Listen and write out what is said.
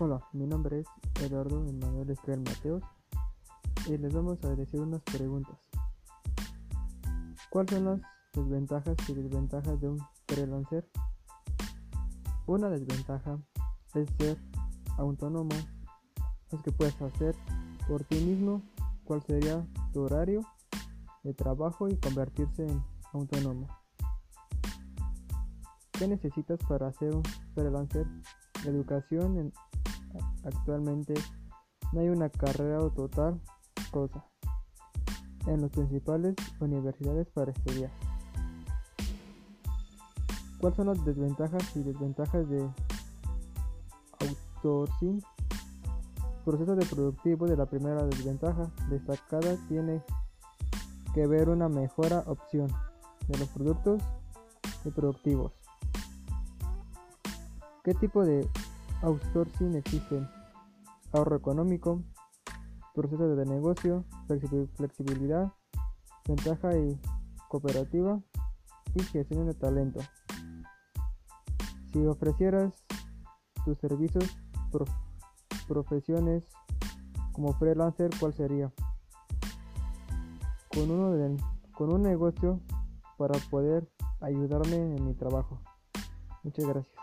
Hola, mi nombre es Eduardo Emanuel Esquivel Mateos y les vamos a decir unas preguntas. ¿Cuáles son las desventajas y desventajas de un freelancer? Una desventaja es ser autónomo, es que puedes hacer por ti mismo cuál sería tu horario de trabajo y convertirse en autónomo. ¿Qué necesitas para ser un freelancer? Educación en Actualmente no hay una carrera o total cosa en las principales universidades para estudiar. ¿Cuáles son las desventajas y desventajas de outsourcing? Proceso de productivo de la primera desventaja destacada tiene que ver una mejora opción de los productos y productivos. ¿Qué tipo de outsourcing existen ahorro económico, proceso de negocio, flexibilidad, ventaja y cooperativa y gestión de talento. Si ofrecieras tus servicios, profesiones como freelancer, ¿cuál sería? Con, uno de, con un negocio para poder ayudarme en mi trabajo. Muchas gracias.